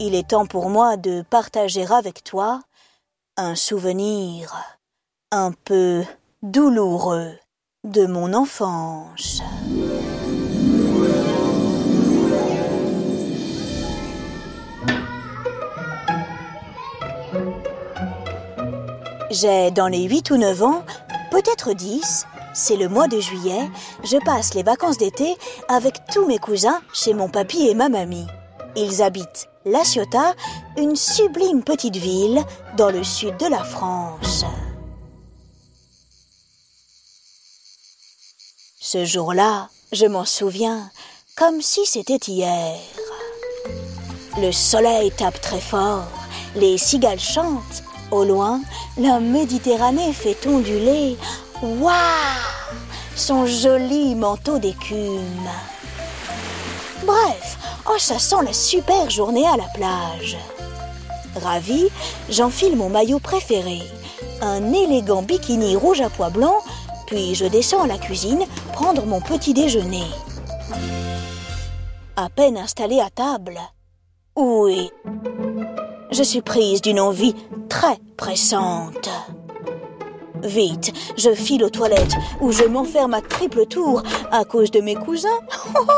il est temps pour moi de partager avec toi un souvenir un peu douloureux de mon enfance. J'ai dans les 8 ou 9 ans, peut-être 10, c'est le mois de juillet, je passe les vacances d'été avec tous mes cousins chez mon papy et ma mamie. Ils habitent La Ciotat, une sublime petite ville dans le sud de la France. Ce jour-là, je m'en souviens comme si c'était hier. Le soleil tape très fort, les cigales chantent. Au loin, la Méditerranée fait onduler, waouh, son joli manteau d'écume. Bref, oh, ça sent la super journée à la plage. Ravi, j'enfile mon maillot préféré, un élégant bikini rouge à pois blancs, puis je descends à la cuisine prendre mon petit déjeuner. À peine installée à table, oui, je suis prise d'une envie très pressante. Vite, je file aux toilettes où je m'enferme à triple tour à cause de mes cousins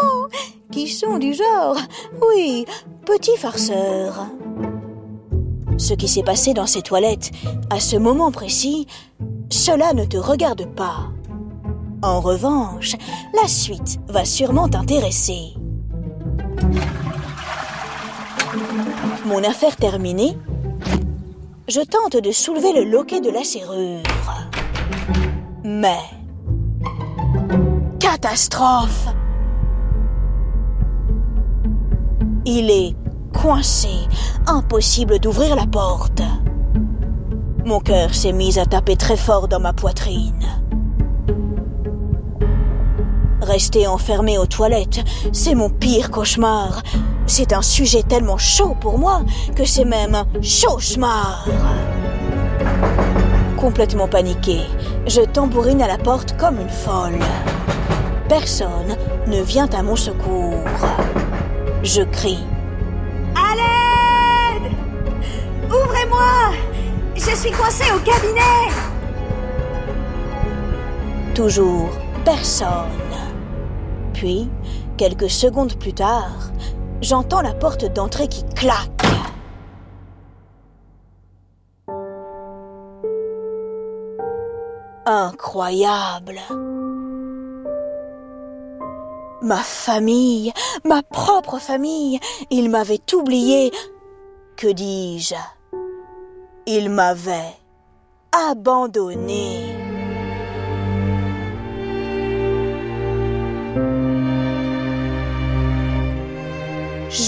qui sont du genre, oui, petits farceurs. Ce qui s'est passé dans ces toilettes à ce moment précis, cela ne te regarde pas. En revanche, la suite va sûrement t'intéresser. Mon affaire terminée, je tente de soulever le loquet de la serrure. Mais... Catastrophe Il est coincé, impossible d'ouvrir la porte. Mon cœur s'est mis à taper très fort dans ma poitrine. Rester enfermé aux toilettes, c'est mon pire cauchemar. C'est un sujet tellement chaud pour moi que c'est même un chauchemar. Complètement paniqué, je tambourine à la porte comme une folle. Personne ne vient à mon secours. Je crie. À l'aide Ouvrez-moi Je suis coincé au cabinet Toujours personne. Puis, quelques secondes plus tard, j'entends la porte d'entrée qui claque. Incroyable. Ma famille, ma propre famille, ils m'avaient oublié. Que dis-je? Ils m'avaient abandonné.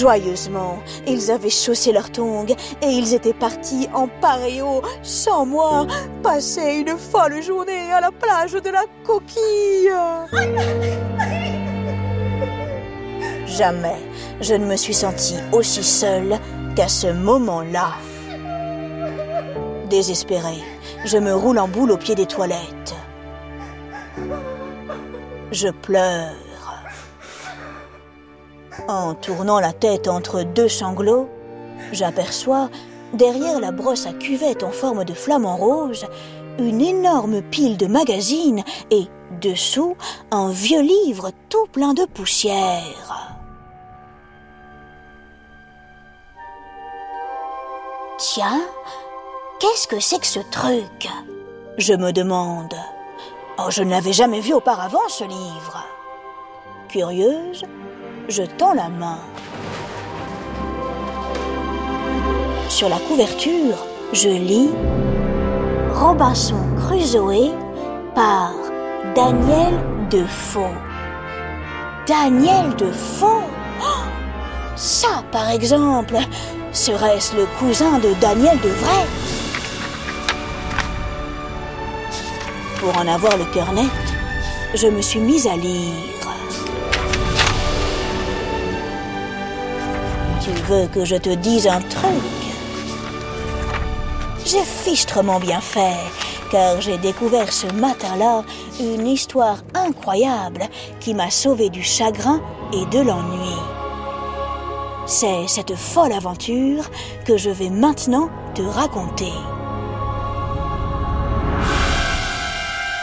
Joyeusement, ils avaient chaussé leurs tongs et ils étaient partis en paréo, sans moi, passer une folle journée à la plage de la coquille. Jamais je ne me suis sentie aussi seule qu'à ce moment-là. Désespérée, je me roule en boule au pied des toilettes. Je pleure. En tournant la tête entre deux sanglots, j'aperçois, derrière la brosse à cuvette en forme de flamant rose, une énorme pile de magazines et, dessous, un vieux livre tout plein de poussière. Tiens, qu'est-ce que c'est que ce truc? Je me demande. Oh, je ne l'avais jamais vu auparavant, ce livre. Curieuse, je tends la main. Sur la couverture, je lis Robinson Crusoe par Daniel Defoe. Daniel Defoe? Oh Ça, par exemple, serait-ce le cousin de Daniel de vrai Pour en avoir le cœur net, je me suis mise à lire. Tu veux que je te dise un truc J'ai fichtrement bien fait, car j'ai découvert ce matin-là une histoire incroyable qui m'a sauvé du chagrin et de l'ennui. C'est cette folle aventure que je vais maintenant te raconter.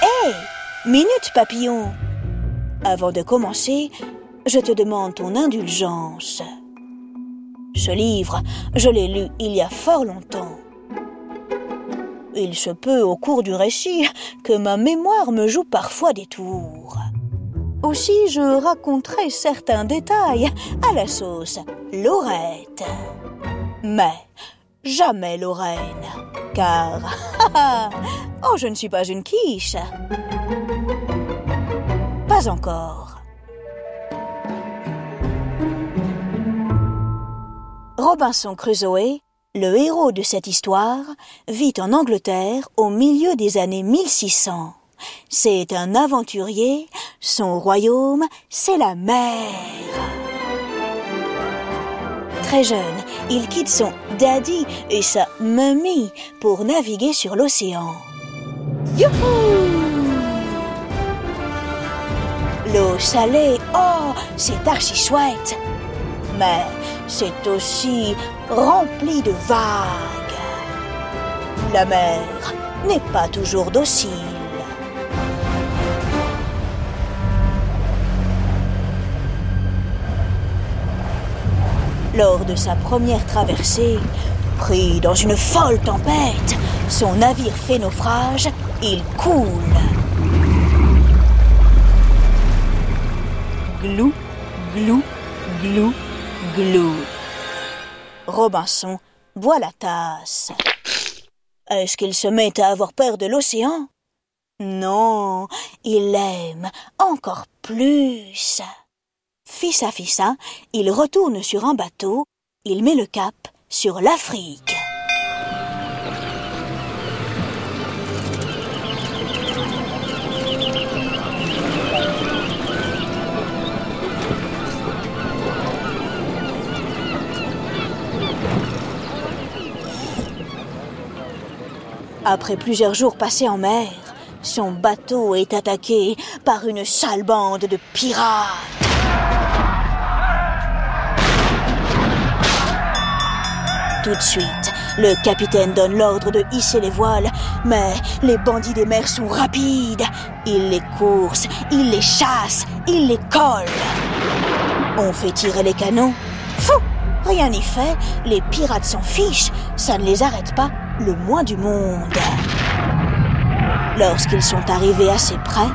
Hé Minute papillon Avant de commencer, je te demande ton indulgence. Ce livre, je l'ai lu il y a fort longtemps. Il se peut au cours du récit que ma mémoire me joue parfois des tours. Aussi, je raconterai certains détails à la sauce Laurette. Mais jamais Lorraine, car oh, je ne suis pas une quiche. Pas encore. Robinson Crusoe, le héros de cette histoire, vit en Angleterre au milieu des années 1600. C'est un aventurier, son royaume, c'est la mer. Très jeune, il quitte son daddy et sa mamie pour naviguer sur l'océan. L'eau salée, oh, c'est archi chouette. Mais c'est aussi rempli de vagues. La mer n'est pas toujours docile. Lors de sa première traversée, pris dans une folle tempête, son navire fait naufrage, il coule. Glou, glou, glou, glou. Robinson boit la tasse. Est-ce qu'il se met à avoir peur de l'océan? Non, il l'aime encore plus. Fils à fissa, il retourne sur un bateau, il met le cap sur l'Afrique. Après plusieurs jours passés en mer, son bateau est attaqué par une sale bande de pirates. Tout de suite, le capitaine donne l'ordre de hisser les voiles, mais les bandits des mers sont rapides. Ils les coursent, ils les chassent, ils les collent. On fait tirer les canons. Fou Rien n'y fait, les pirates s'en fichent, ça ne les arrête pas le moins du monde. Lorsqu'ils sont arrivés assez près,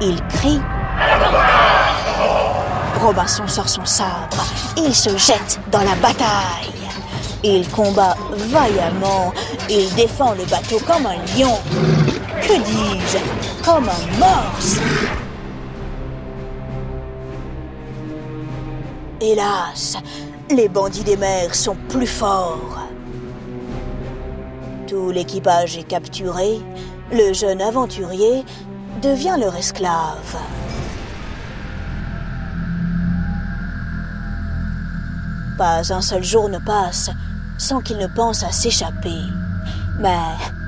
ils crient. Robinson sort son sabre, il se jette dans la bataille. Il combat vaillamment, il défend le bateau comme un lion. Que dis-je? Comme un morse. Hélas, les bandits des mers sont plus forts. L'équipage est capturé, le jeune aventurier devient leur esclave. Pas un seul jour ne passe sans qu'il ne pense à s'échapper. Mais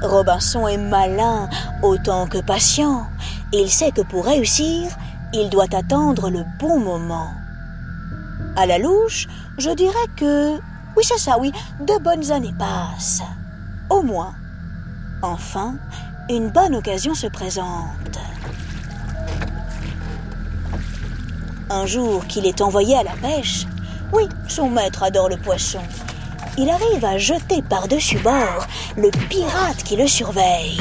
Robinson est malin autant que patient. Il sait que pour réussir, il doit attendre le bon moment. À la louche, je dirais que... Oui, c'est ça, oui, deux bonnes années passent. Au moins. Enfin, une bonne occasion se présente. Un jour qu'il est envoyé à la pêche, oui, son maître adore le poisson. Il arrive à jeter par-dessus bord le pirate qui le surveille.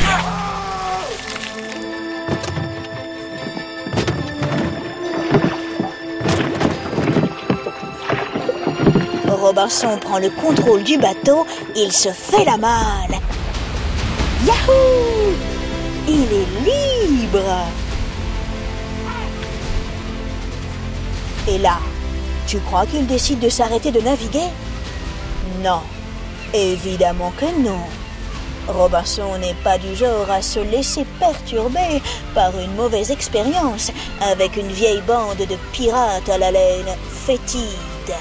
Robinson prend le contrôle du bateau, il se fait la malle. Yahoo Il est libre Et là, tu crois qu'il décide de s'arrêter de naviguer? Non, évidemment que non. Robinson n'est pas du genre à se laisser perturber par une mauvaise expérience avec une vieille bande de pirates à la laine fétide.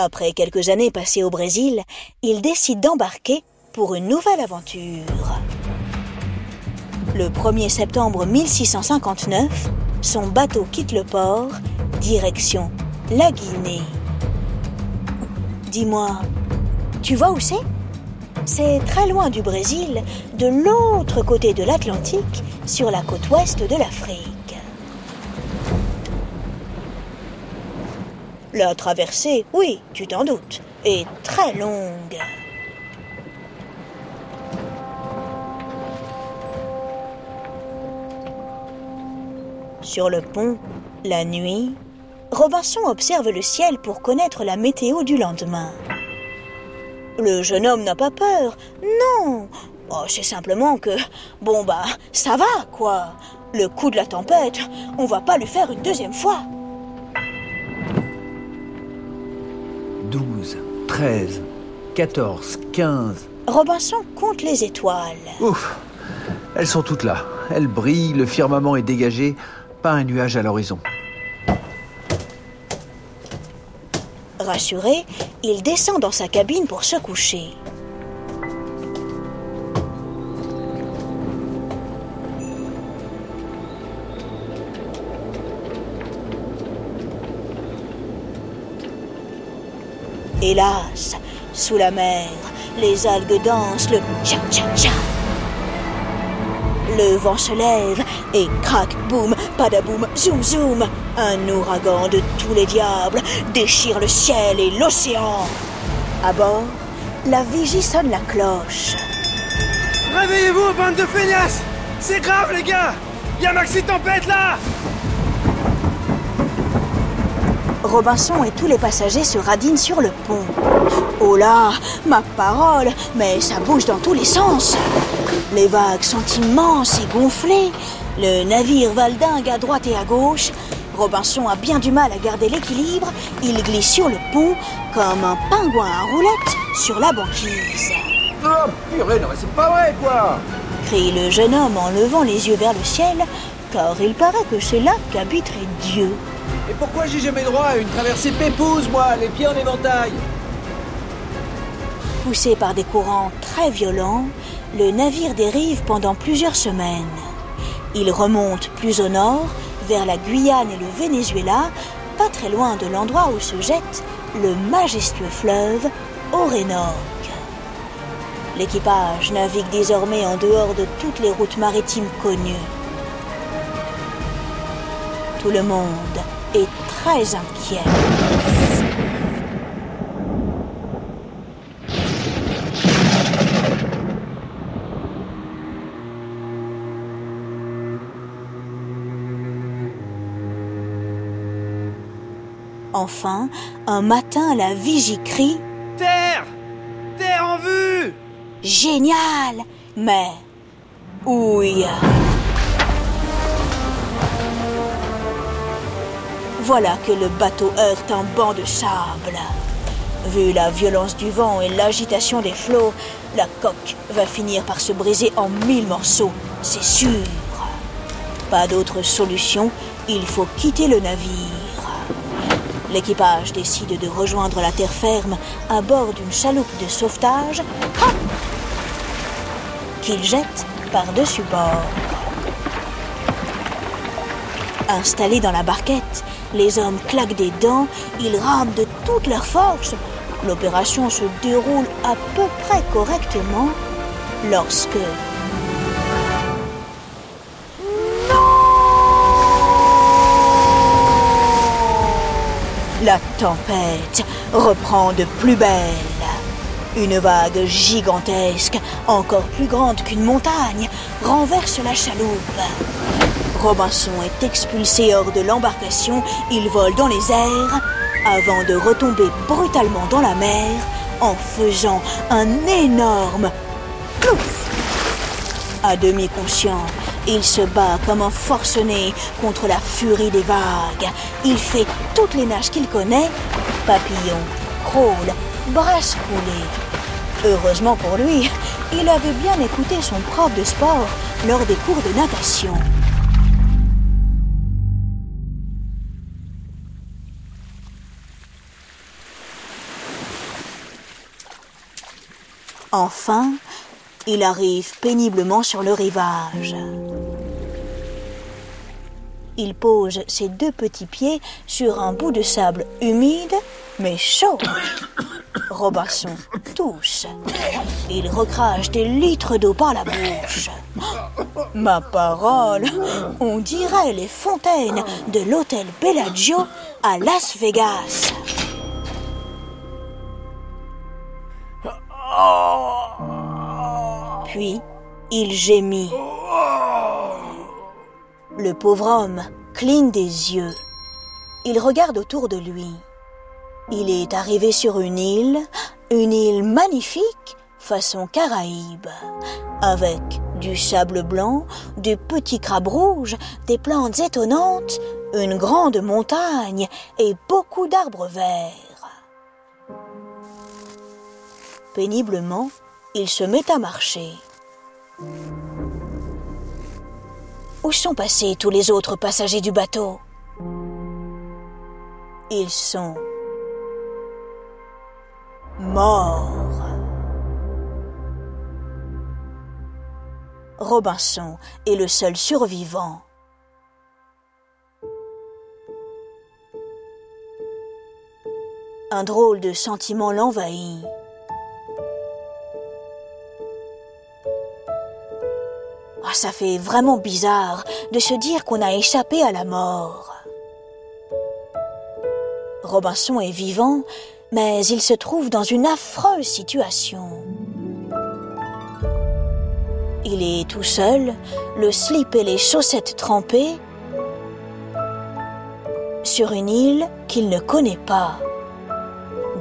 Après quelques années passées au Brésil, il décide d'embarquer pour une nouvelle aventure. Le 1er septembre 1659, son bateau quitte le port, direction la Guinée. Dis-moi, tu vois où c'est? C'est très loin du Brésil, de l'autre côté de l'Atlantique, sur la côte ouest de l'Afrique. La traversée, oui, tu t'en doutes, est très longue. Sur le pont, la nuit, Robinson observe le ciel pour connaître la météo du lendemain. Le jeune homme n'a pas peur, non. Oh, c'est simplement que, bon bah, ça va, quoi. Le coup de la tempête, on va pas lui faire une deuxième fois. 13, 14, 15. Robinson compte les étoiles. Ouf Elles sont toutes là. Elles brillent, le firmament est dégagé, pas un nuage à l'horizon. Rassuré, il descend dans sa cabine pour se coucher. Hélas, sous la mer, les algues dansent le tcha-tcha-tcha. Le vent se lève et crac, boum, padaboum, zoom, zoom. Un ouragan de tous les diables déchire le ciel et l'océan. À bord, la vigie sonne la cloche. Réveillez-vous, bande de feignasses C'est grave, les gars Y'a Maxi Tempête, là Robinson et tous les passagers se radinent sur le pont. Oh là, ma parole, mais ça bouge dans tous les sens. Les vagues sont immenses et gonflées. Le navire valdingue à droite et à gauche. Robinson a bien du mal à garder l'équilibre. Il glisse sur le pont comme un pingouin à roulette sur la banquise. Oh purée, non mais c'est pas vrai quoi Crie le jeune homme en levant les yeux vers le ciel, car il paraît que c'est là qu'habiterait Dieu. Et pourquoi j'ai jamais droit à une traversée pépouse, moi, les pieds en éventail? Poussé par des courants très violents, le navire dérive pendant plusieurs semaines. Il remonte plus au nord, vers la Guyane et le Venezuela, pas très loin de l'endroit où se jette le majestueux fleuve Orénoque. L'équipage navigue désormais en dehors de toutes les routes maritimes connues. Tout le monde est très inquiet. Enfin, un matin, la vigie crie Terre Terre en vue Génial Mais oui. Voilà que le bateau heurte un banc de sable. Vu la violence du vent et l'agitation des flots, la coque va finir par se briser en mille morceaux, c'est sûr. Pas d'autre solution, il faut quitter le navire. L'équipage décide de rejoindre la terre ferme à bord d'une chaloupe de sauvetage qu'il jette par-dessus bord. Installés dans la barquette, les hommes claquent des dents, ils rament de toute leur force. L'opération se déroule à peu près correctement lorsque... La tempête reprend de plus belle. Une vague gigantesque, encore plus grande qu'une montagne, renverse la chaloupe. Robinson est expulsé hors de l'embarcation, il vole dans les airs, avant de retomber brutalement dans la mer en faisant un énorme plouf. À demi conscient, il se bat comme un forcené contre la furie des vagues. Il fait toutes les nages qu'il connaît papillon, crawl, brasse roulée. Heureusement pour lui, il avait bien écouté son prof de sport lors des cours de natation. Enfin, il arrive péniblement sur le rivage. Il pose ses deux petits pieds sur un bout de sable humide mais chaud. Robinson tousse. Il recrache des litres d'eau par la bouche. Ma parole, on dirait les fontaines de l'hôtel Bellagio à Las Vegas. Puis, il gémit. Le pauvre homme cligne des yeux. Il regarde autour de lui. Il est arrivé sur une île, une île magnifique, façon Caraïbe, avec du sable blanc, des petits crabes rouges, des plantes étonnantes, une grande montagne et beaucoup d'arbres verts. Péniblement, il se met à marcher. Où sont passés tous les autres passagers du bateau? Ils sont morts. Robinson est le seul survivant. Un drôle de sentiment l'envahit. Ah, ça fait vraiment bizarre de se dire qu'on a échappé à la mort. Robinson est vivant, mais il se trouve dans une affreuse situation. Il est tout seul, le slip et les chaussettes trempées, sur une île qu'il ne connaît pas.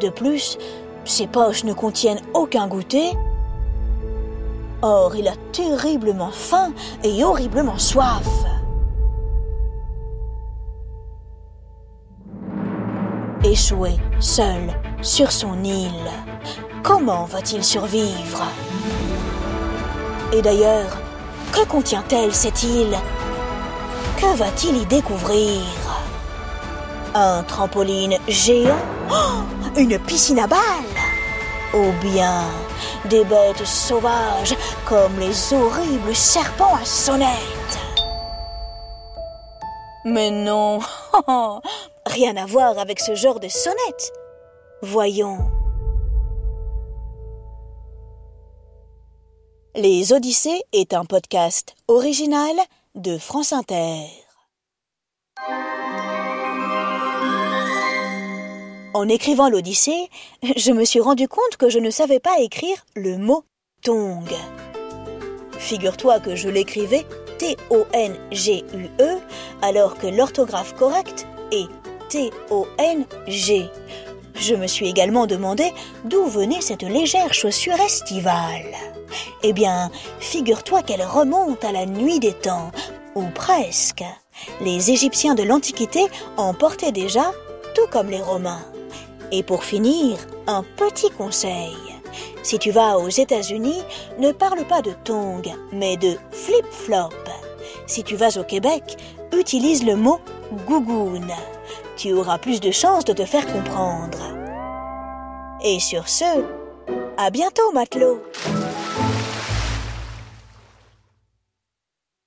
De plus, ses poches ne contiennent aucun goûter. Or, il a terriblement faim et horriblement soif. Échoué, seul, sur son île, comment va-t-il survivre? Et d'ailleurs, que contient-elle cette île? Que va-t-il y découvrir? Un trampoline géant? Oh, Une piscine à balles? Ou bien des bêtes sauvages comme les horribles serpents à sonnette Mais non Rien à voir avec ce genre de sonnette. Voyons. Les Odyssées est un podcast original de France Inter. En écrivant l'Odyssée, je me suis rendu compte que je ne savais pas écrire le mot Tong. Figure-toi que je l'écrivais T-O-N-G-U-E alors que l'orthographe correcte est T-O-N-G. Je me suis également demandé d'où venait cette légère chaussure estivale. Eh bien, figure-toi qu'elle remonte à la nuit des temps, ou presque. Les Égyptiens de l'Antiquité en portaient déjà, tout comme les Romains. Et pour finir, un petit conseil. Si tu vas aux États-Unis, ne parle pas de tongs, mais de flip-flop. Si tu vas au Québec, utilise le mot gougoune. Tu auras plus de chances de te faire comprendre. Et sur ce, à bientôt, matelot!